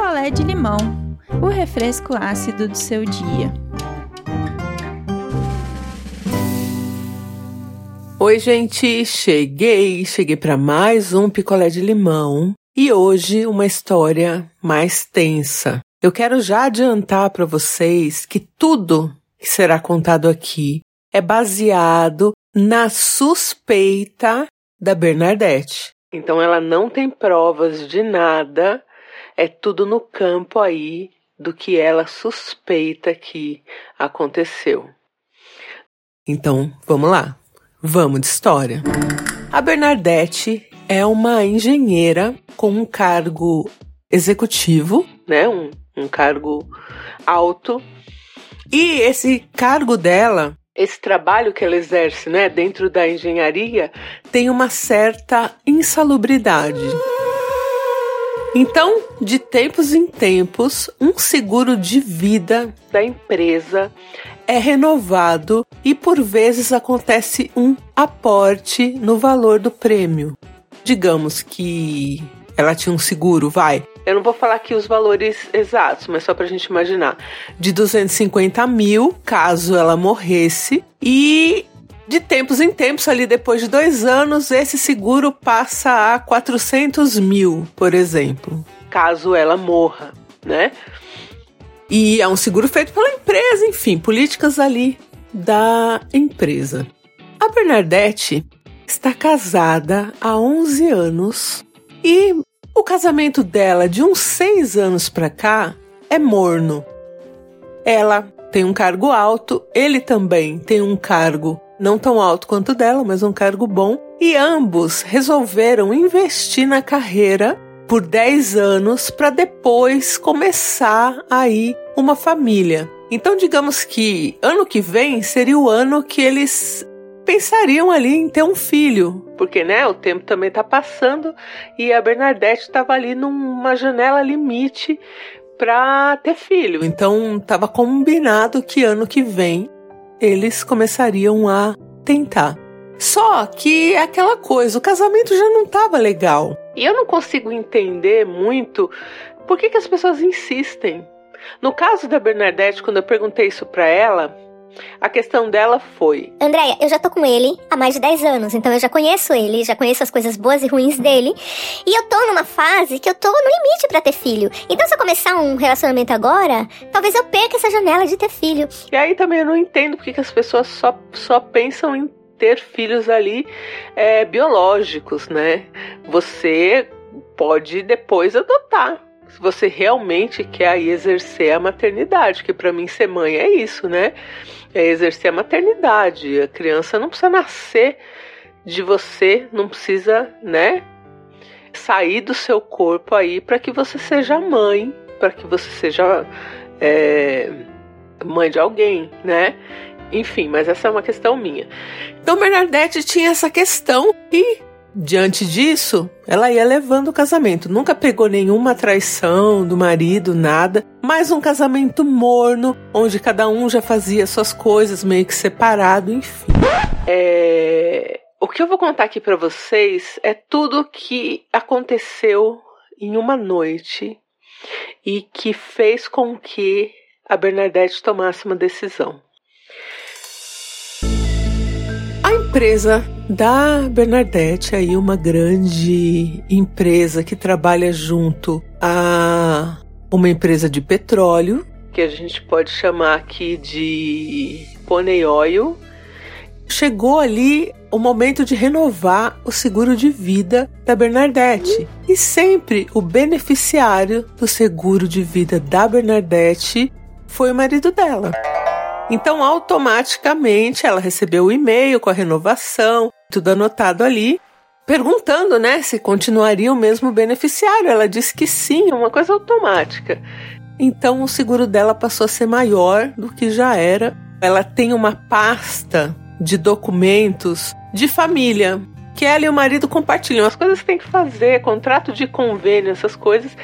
picolé de limão, o refresco ácido do seu dia. Oi, gente, cheguei, cheguei para mais um picolé de limão e hoje uma história mais tensa. Eu quero já adiantar para vocês que tudo que será contado aqui é baseado na suspeita da Bernadette. Então ela não tem provas de nada, é tudo no campo aí do que ela suspeita que aconteceu. Então, vamos lá. Vamos de história. A Bernadette é uma engenheira com um cargo executivo, né? Um, um cargo alto. E esse cargo dela esse trabalho que ela exerce, né, dentro da engenharia, tem uma certa insalubridade. Então, de tempos em tempos, um seguro de vida da empresa é renovado e por vezes acontece um aporte no valor do prêmio. Digamos que ela tinha um seguro, vai, eu não vou falar aqui os valores exatos, mas só para a gente imaginar. De 250 mil, caso ela morresse. E tempos em tempos, ali depois de dois anos, esse seguro passa a 400 mil, por exemplo. Caso ela morra, né? E é um seguro feito pela empresa, enfim, políticas ali da empresa. A Bernadette está casada há 11 anos e o casamento dela, de uns seis anos pra cá, é morno. Ela tem um cargo alto, ele também tem um cargo não tão alto quanto dela, mas um cargo bom, e ambos resolveram investir na carreira por 10 anos para depois começar aí uma família. Então, digamos que ano que vem seria o ano que eles pensariam ali em ter um filho, porque né, o tempo também está passando e a Bernadette estava ali numa janela limite para ter filho. Então estava combinado que ano que vem eles começariam a tentar. Só que é aquela coisa, o casamento já não estava legal. E eu não consigo entender muito por que, que as pessoas insistem. No caso da Bernadette, quando eu perguntei isso para ela, a questão dela foi: Andréia, eu já tô com ele há mais de 10 anos, então eu já conheço ele, já conheço as coisas boas e ruins dele. E eu tô numa fase que eu tô no limite para ter filho. Então, se eu começar um relacionamento agora, talvez eu perca essa janela de ter filho. E aí também eu não entendo porque que as pessoas só, só pensam em ter filhos ali é, biológicos, né? Você pode depois adotar se você realmente quer aí exercer a maternidade, que para mim ser mãe é isso, né? É exercer a maternidade. A criança não precisa nascer de você, não precisa, né? Sair do seu corpo aí para que você seja mãe, para que você seja é, mãe de alguém, né? Enfim, mas essa é uma questão minha. Então Bernadette tinha essa questão e Diante disso, ela ia levando o casamento. Nunca pegou nenhuma traição do marido, nada. Mas um casamento morno, onde cada um já fazia suas coisas meio que separado, enfim. É... O que eu vou contar aqui para vocês é tudo o que aconteceu em uma noite e que fez com que a Bernadette tomasse uma decisão. Empresa da Bernadette, aí uma grande empresa que trabalha junto a uma empresa de petróleo, que a gente pode chamar aqui de Pony Oil, chegou ali o momento de renovar o seguro de vida da Bernadette. E sempre o beneficiário do seguro de vida da Bernadette foi o marido dela. Então, automaticamente, ela recebeu o e-mail com a renovação, tudo anotado ali, perguntando, né, se continuaria o mesmo beneficiário. Ela disse que sim, uma coisa automática. Então, o seguro dela passou a ser maior do que já era. Ela tem uma pasta de documentos de família que ela e o marido compartilham as coisas que tem que fazer, contrato de convênio, essas coisas.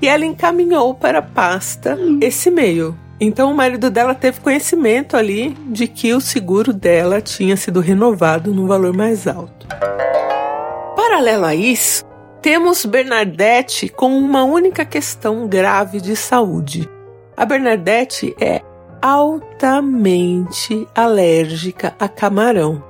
E ela encaminhou para a pasta esse e-mail. Então o marido dela teve conhecimento ali de que o seguro dela tinha sido renovado no valor mais alto. Paralelo a isso, temos Bernadette com uma única questão grave de saúde. A Bernadette é altamente alérgica a camarão.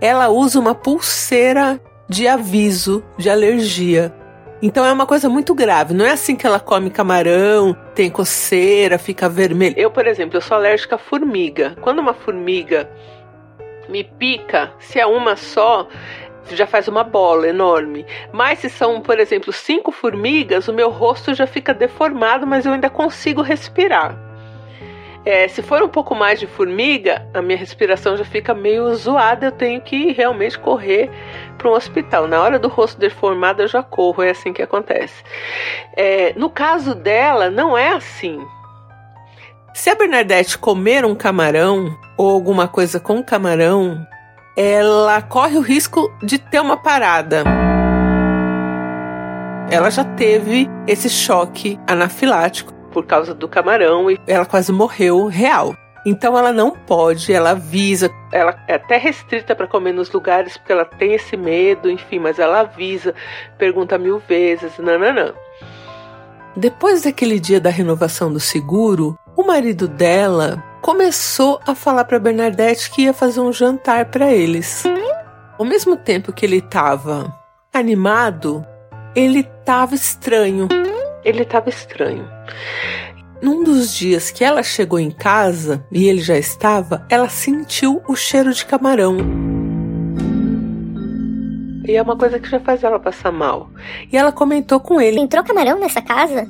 Ela usa uma pulseira de aviso de alergia. Então é uma coisa muito grave. Não é assim que ela come camarão, tem coceira, fica vermelha. Eu, por exemplo, eu sou alérgica a formiga. Quando uma formiga me pica, se é uma só, já faz uma bola enorme. Mas se são, por exemplo, cinco formigas, o meu rosto já fica deformado, mas eu ainda consigo respirar. É, se for um pouco mais de formiga, a minha respiração já fica meio zoada, eu tenho que realmente correr para um hospital. Na hora do rosto deformado, eu já corro, é assim que acontece. É, no caso dela, não é assim. Se a Bernadette comer um camarão ou alguma coisa com camarão, ela corre o risco de ter uma parada. Ela já teve esse choque anafilático por causa do camarão e ela quase morreu real. Então ela não pode, ela avisa, ela é até restrita para comer nos lugares porque ela tem esse medo, enfim, mas ela avisa, pergunta mil vezes, nananã. Depois daquele dia da renovação do seguro, o marido dela começou a falar para Bernadette que ia fazer um jantar para eles. Ao mesmo tempo que ele estava animado, ele estava estranho. Ele estava estranho. Num dos dias que ela chegou em casa e ele já estava, ela sentiu o cheiro de camarão. E é uma coisa que já faz ela passar mal. E ela comentou com ele: Entrou camarão nessa casa?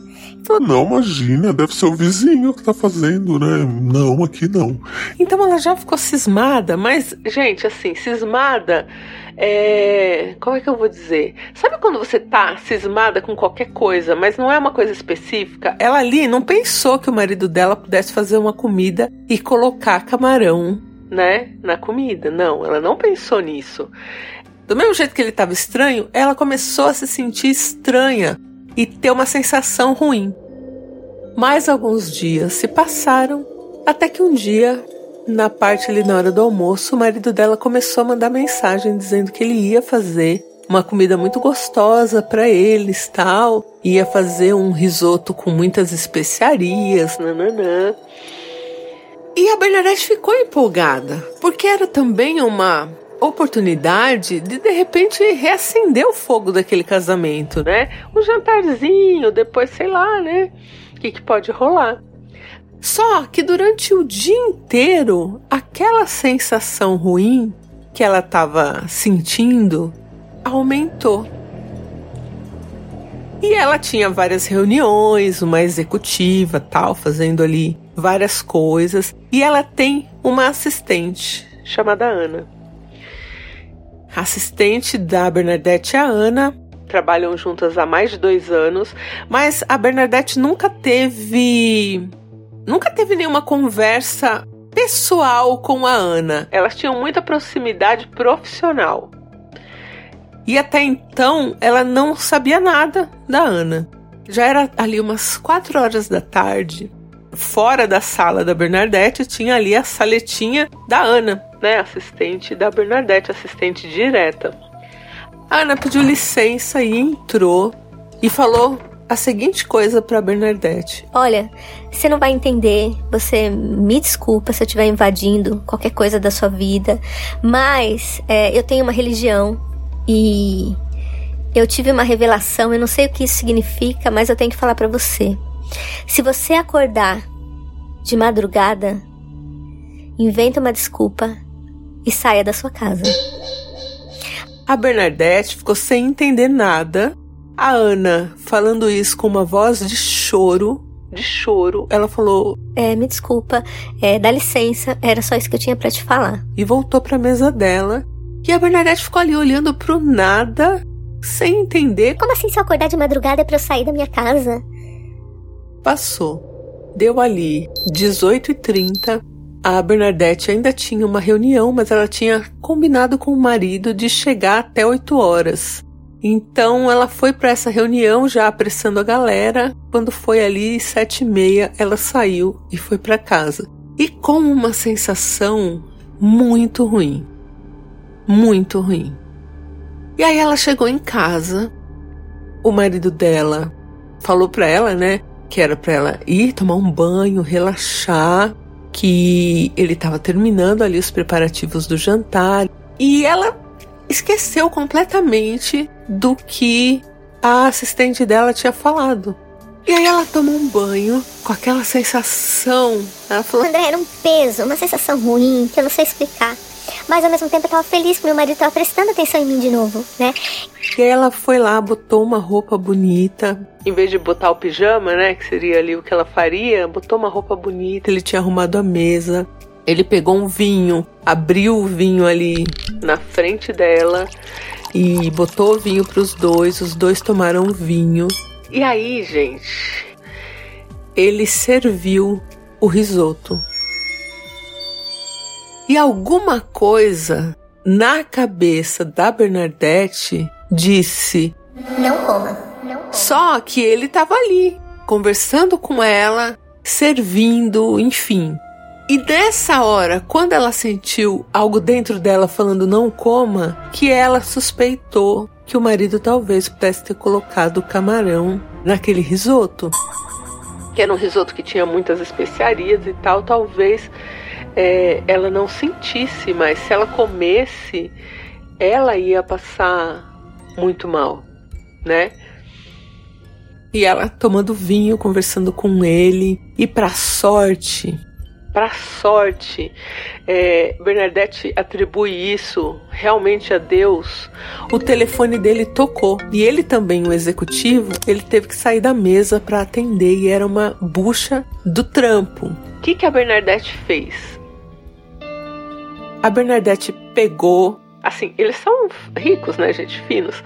Ah, não, imagina, deve ser o vizinho que tá fazendo, né? Não, aqui não. Então ela já ficou cismada, mas, gente, assim, cismada. É... Como é que eu vou dizer? Sabe quando você tá cismada com qualquer coisa, mas não é uma coisa específica? Ela ali não pensou que o marido dela pudesse fazer uma comida e colocar camarão, né, na comida. Não, ela não pensou nisso. Do mesmo jeito que ele estava estranho, ela começou a se sentir estranha e ter uma sensação ruim. Mais alguns dias se passaram até que um dia, na parte ali na hora do almoço, o marido dela começou a mandar mensagem dizendo que ele ia fazer uma comida muito gostosa para eles, tal, ia fazer um risoto com muitas especiarias, nananã. E a Bernadette ficou empolgada, porque era também uma oportunidade de de repente reacender o fogo daquele casamento, né? Um jantarzinho, depois sei lá, né? O que, que pode rolar. Só que durante o dia inteiro, aquela sensação ruim que ela estava sentindo aumentou. E ela tinha várias reuniões, uma executiva, tal, fazendo ali várias coisas. E ela tem uma assistente chamada Ana assistente da Bernadette a Ana. Trabalham juntas há mais de dois anos, mas a Bernadette nunca teve. Nunca teve nenhuma conversa pessoal com a Ana. Elas tinham muita proximidade profissional. E até então ela não sabia nada da Ana. Já era ali umas quatro horas da tarde. Fora da sala da Bernadette tinha ali a saletinha da Ana né, assistente da Bernadette, assistente direta. A Ana pediu licença e entrou e falou a seguinte coisa para Bernadette: Olha, você não vai entender, você me desculpa se eu estiver invadindo qualquer coisa da sua vida, mas é, eu tenho uma religião e eu tive uma revelação, eu não sei o que isso significa, mas eu tenho que falar para você. Se você acordar de madrugada, inventa uma desculpa e saia da sua casa. A Bernadette ficou sem entender nada. A Ana, falando isso com uma voz de choro, de choro, ela falou: É, me desculpa, é, dá licença, era só isso que eu tinha para te falar. E voltou para a mesa dela. E a Bernadette ficou ali olhando pro nada, sem entender. Como assim se eu acordar de madrugada é pra eu sair da minha casa? Passou. Deu ali 18h30. A Bernadette ainda tinha uma reunião, mas ela tinha combinado com o marido de chegar até 8 horas. Então ela foi para essa reunião já apressando a galera. Quando foi ali sete e meia, ela saiu e foi para casa. E com uma sensação muito ruim, muito ruim. E aí ela chegou em casa o marido dela falou para ela, né, que era para ela ir tomar um banho, relaxar, que ele estava terminando ali os preparativos do jantar e ela esqueceu completamente do que a assistente dela tinha falado. E aí ela tomou um banho com aquela sensação. Ela falou: André, era um peso, uma sensação ruim que eu não sei explicar. Mas ao mesmo tempo eu tava feliz que meu marido tava prestando atenção em mim de novo, né? E ela foi lá, botou uma roupa bonita. Em vez de botar o pijama, né? Que seria ali o que ela faria, botou uma roupa bonita. Ele tinha arrumado a mesa. Ele pegou um vinho, abriu o vinho ali na frente dela e botou o vinho para os dois. Os dois tomaram vinho. E aí, gente, ele serviu o risoto. E alguma coisa na cabeça da Bernadette disse: Não coma. Não coma. Só que ele estava ali, conversando com ela, servindo, enfim. E nessa hora, quando ela sentiu algo dentro dela falando não coma, que ela suspeitou que o marido talvez pudesse ter colocado o camarão naquele risoto. Que era um risoto que tinha muitas especiarias e tal, talvez é, ela não sentisse, mas se ela comesse, ela ia passar muito mal, né? E ela tomando vinho, conversando com ele, e para sorte, para sorte, é, Bernadette atribui isso realmente a Deus. O telefone dele tocou e ele também, o executivo, ele teve que sair da mesa para atender e era uma bucha do trampo. O que, que a Bernadette fez? A Bernadette pegou, assim, eles são ricos, né, gente, finos.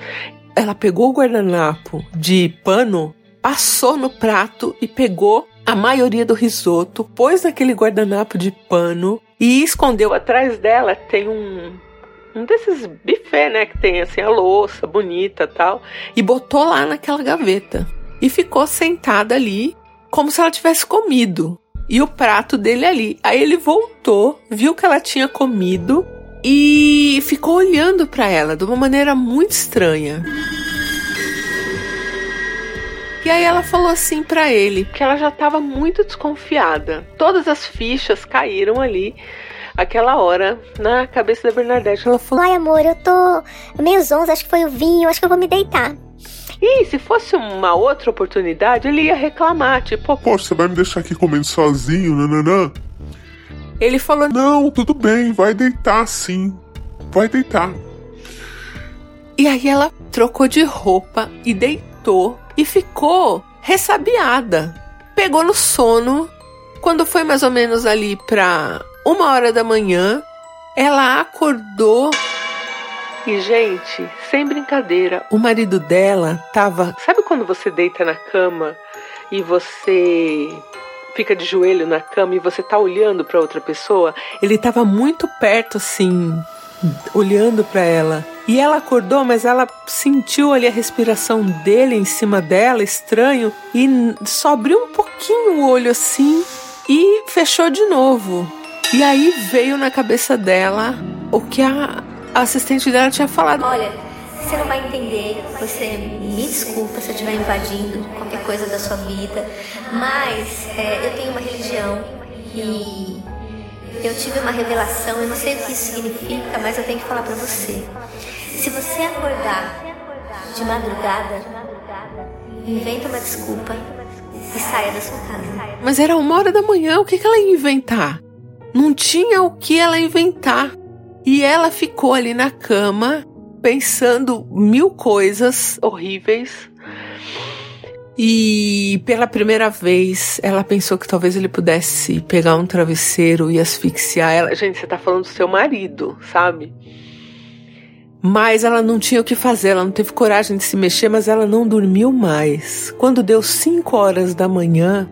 Ela pegou o guardanapo de pano, passou no prato e pegou a maioria do risoto, pôs naquele guardanapo de pano e escondeu atrás dela. Tem um, um desses buffet, né? Que tem assim a louça bonita tal. E botou lá naquela gaveta. E ficou sentada ali, como se ela tivesse comido. E o prato dele ali. Aí ele voltou, viu que ela tinha comido e ficou olhando para ela de uma maneira muito estranha. E aí ela falou assim para ele que ela já estava muito desconfiada. Todas as fichas caíram ali aquela hora na cabeça da Bernadette. Ela falou: Ai, amor, eu tô meio zonza, acho que foi o vinho, acho que eu vou me deitar. E se fosse uma outra oportunidade, ele ia reclamar, tipo, Poxa, você vai me deixar aqui comendo sozinho, nananã? Ele falou: Não, tudo bem, vai deitar sim. Vai deitar. E aí ela trocou de roupa e deitou e ficou ressabiada. Pegou no sono. Quando foi mais ou menos ali pra uma hora da manhã, ela acordou. E, gente, sem brincadeira, o marido dela tava. Sabe quando você deita na cama e você fica de joelho na cama e você tá olhando para outra pessoa? Ele tava muito perto, assim, olhando para ela. E ela acordou, mas ela sentiu ali a respiração dele em cima dela, estranho, e só abriu um pouquinho o olho assim e fechou de novo. E aí veio na cabeça dela o que a assistente dela tinha falado. Olha, você não vai entender, você me desculpa se eu estiver invadindo qualquer coisa da sua vida, mas é, eu tenho uma religião e eu tive uma revelação, eu não sei o que isso significa, mas eu tenho que falar para você. Se você acordar de madrugada, inventa uma desculpa e saia da sua casa. Mas era uma hora da manhã, o que, que ela ia inventar? Não tinha o que ela inventar. E ela ficou ali na cama, pensando mil coisas horríveis. E pela primeira vez ela pensou que talvez ele pudesse pegar um travesseiro e asfixiar ela. Gente, você tá falando do seu marido, sabe? Mas ela não tinha o que fazer, ela não teve coragem de se mexer, mas ela não dormiu mais. Quando deu 5 horas da manhã,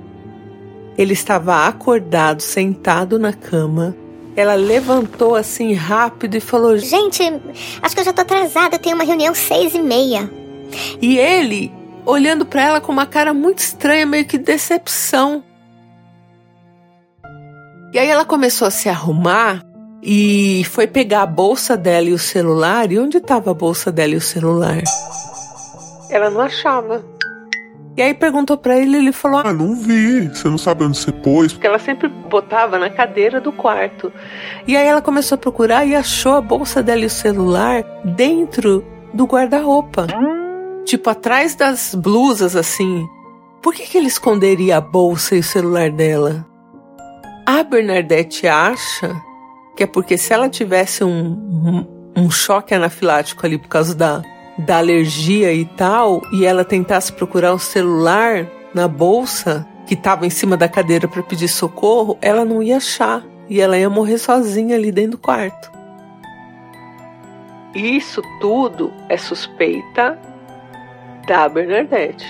ele estava acordado, sentado na cama. Ela levantou assim rápido e falou: Gente, acho que eu já tô atrasada, eu tenho uma reunião seis e meia. E ele olhando para ela com uma cara muito estranha, meio que decepção. E aí ela começou a se arrumar e foi pegar a bolsa dela e o celular. E onde estava a bolsa dela e o celular? ela não achava. E aí perguntou para ele, ele falou: Ah, não vi. Você não sabe onde você pôs? Porque ela sempre botava na cadeira do quarto. E aí ela começou a procurar e achou a bolsa dela e o celular dentro do guarda-roupa. Tipo, atrás das blusas, assim. Por que, que ele esconderia a bolsa e o celular dela? A Bernadette acha que é porque se ela tivesse um, um, um choque anafilático ali por causa da, da alergia e tal, e ela tentasse procurar o celular na bolsa que estava em cima da cadeira para pedir socorro, ela não ia achar e ela ia morrer sozinha ali dentro do quarto. Isso tudo é suspeita da Bernadette.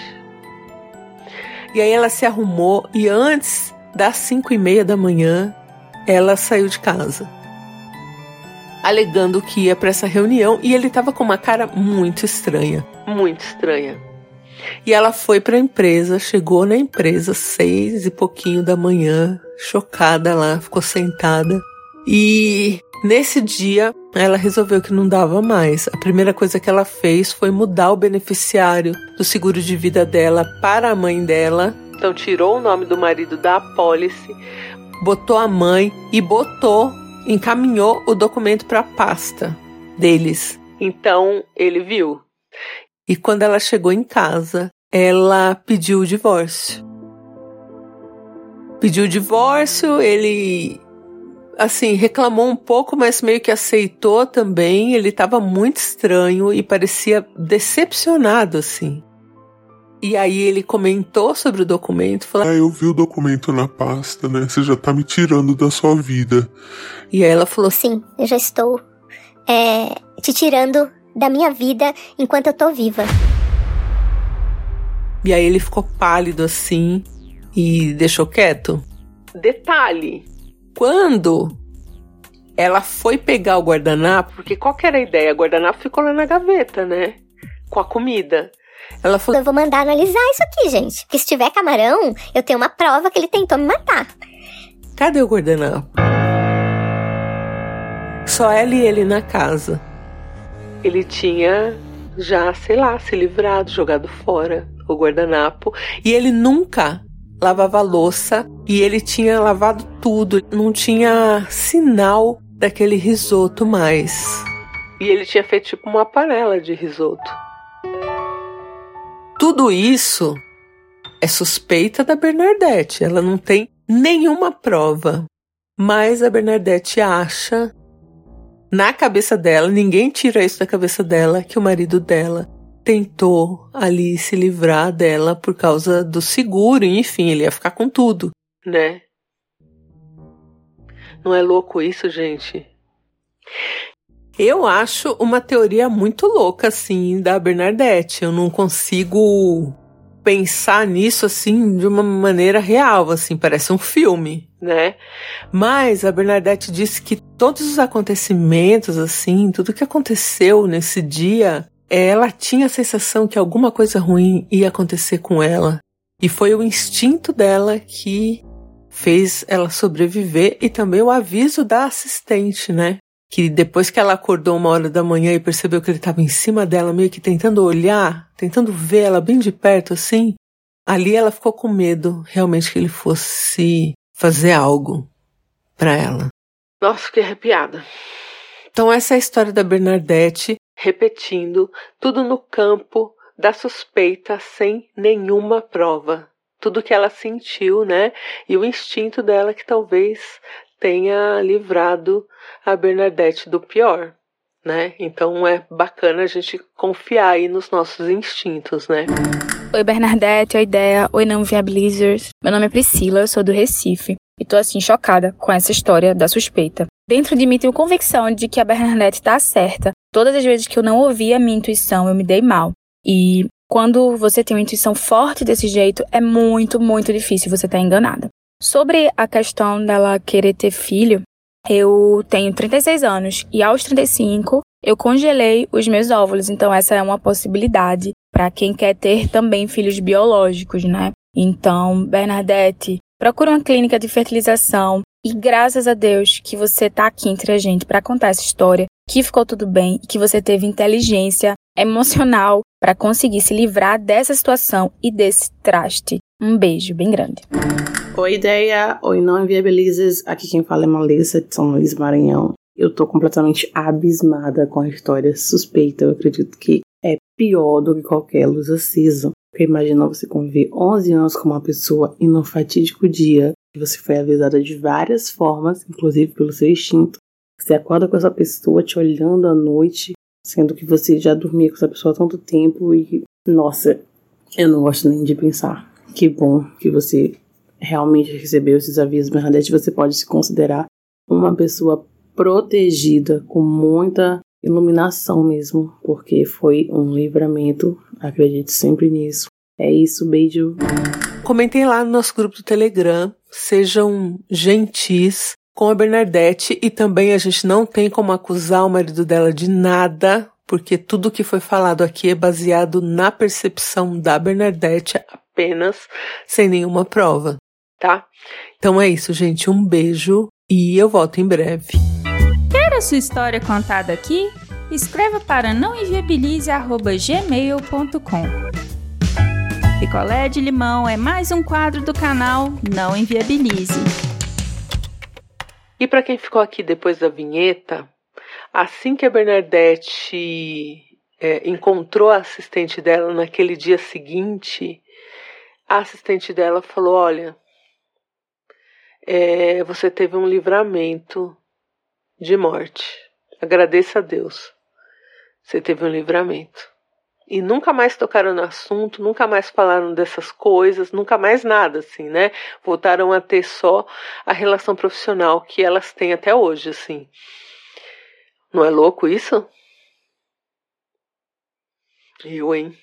E aí ela se arrumou e antes das cinco e meia da manhã ela saiu de casa, alegando que ia para essa reunião e ele estava com uma cara muito estranha, muito estranha. E ela foi para a empresa, chegou na empresa seis e pouquinho da manhã, chocada lá, ficou sentada e Nesse dia, ela resolveu que não dava mais. A primeira coisa que ela fez foi mudar o beneficiário do seguro de vida dela para a mãe dela. Então, tirou o nome do marido da apólice, botou a mãe e botou, encaminhou o documento para a pasta deles. Então, ele viu. E quando ela chegou em casa, ela pediu o divórcio. Pediu o divórcio, ele assim, reclamou um pouco, mas meio que aceitou também. Ele estava muito estranho e parecia decepcionado, assim. E aí ele comentou sobre o documento, falou: Ah, eu vi o documento na pasta, né? Você já tá me tirando da sua vida. E aí ela falou: Sim, eu já estou é, te tirando da minha vida enquanto eu tô viva. E aí ele ficou pálido assim e deixou quieto. Detalhe: quando ela foi pegar o guardanapo, porque qual que era a ideia? O guardanapo ficou lá na gaveta, né? Com a comida. Ela falou: Eu vou mandar analisar isso aqui, gente. Porque se tiver camarão, eu tenho uma prova que ele tentou me matar. Cadê o guardanapo? Só ela e ele na casa. Ele tinha já, sei lá, se livrado, jogado fora o guardanapo. E ele nunca lavava louça e ele tinha lavado tudo, não tinha sinal daquele risoto mais. E ele tinha feito tipo uma panela de risoto. Tudo isso é suspeita da Bernadette, ela não tem nenhuma prova. Mas a Bernadette acha, na cabeça dela, ninguém tira isso da cabeça dela, que o marido dela tentou ali se livrar dela por causa do seguro, enfim, ele ia ficar com tudo, né? Não é louco isso, gente? Eu acho uma teoria muito louca, assim, da Bernadette. Eu não consigo pensar nisso, assim, de uma maneira real, assim, parece um filme, né? Mas a Bernadette disse que todos os acontecimentos, assim, tudo que aconteceu nesse dia ela tinha a sensação que alguma coisa ruim ia acontecer com ela. E foi o instinto dela que fez ela sobreviver e também o aviso da assistente, né? Que depois que ela acordou uma hora da manhã e percebeu que ele estava em cima dela, meio que tentando olhar, tentando ver ela bem de perto assim, ali ela ficou com medo realmente que ele fosse fazer algo para ela. Nossa, fiquei arrepiada. Então essa é a história da Bernadette repetindo, tudo no campo da suspeita sem nenhuma prova. Tudo que ela sentiu, né? E o instinto dela que talvez tenha livrado a Bernadette do pior, né? Então é bacana a gente confiar aí nos nossos instintos, né? Oi, Bernadette, oi, Ideia, oi, não viabilizers. Meu nome é Priscila, eu sou do Recife e tô assim chocada com essa história da suspeita. Dentro de mim tenho convicção de que a Bernadette tá certa. Todas as vezes que eu não ouvi a minha intuição, eu me dei mal. E quando você tem uma intuição forte desse jeito, é muito, muito difícil você estar tá enganada. Sobre a questão dela querer ter filho, eu tenho 36 anos e aos 35 eu congelei os meus óvulos, então essa é uma possibilidade para quem quer ter também filhos biológicos, né? Então, Bernadette, procura uma clínica de fertilização, e graças a Deus que você tá aqui entre a gente para contar essa história, que ficou tudo bem e que você teve inteligência emocional para conseguir se livrar dessa situação e desse traste. Um beijo bem grande. Oi, ideia! Oi, não inviabilizes. Aqui quem fala é Malissa de São Luís Maranhão. Eu tô completamente abismada com a história suspeita. Eu acredito que é pior do que qualquer luz acesa. Porque imagina você conviver 11 anos com uma pessoa e no fatídico dia que você foi avisada de várias formas, inclusive pelo seu instinto. Você acorda com essa pessoa te olhando à noite, sendo que você já dormia com essa pessoa há tanto tempo e, nossa, eu não gosto nem de pensar. Que bom que você realmente recebeu esses avisos, Bernadette. Você pode se considerar uma pessoa protegida, com muita iluminação mesmo, porque foi um livramento. Acredite sempre nisso. É isso, beijo. Comentei lá no nosso grupo do Telegram. Sejam gentis com a Bernadette e também a gente não tem como acusar o marido dela de nada, porque tudo que foi falado aqui é baseado na percepção da Bernadette apenas, sem nenhuma prova, tá? Então é isso, gente. Um beijo e eu volto em breve. Quer a sua história contada aqui? Escreva para nãoenviabilize.gmail.com Picolé de limão é mais um quadro do canal Não Enviabilize. E para quem ficou aqui depois da vinheta, assim que a Bernadette é, encontrou a assistente dela naquele dia seguinte, a assistente dela falou: Olha, é, você teve um livramento de morte. Agradeça a Deus. Você teve um livramento. E nunca mais tocaram no assunto, nunca mais falaram dessas coisas, nunca mais nada, assim, né? Voltaram a ter só a relação profissional que elas têm até hoje, assim. Não é louco isso? Eu, hein?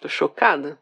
Tô chocada.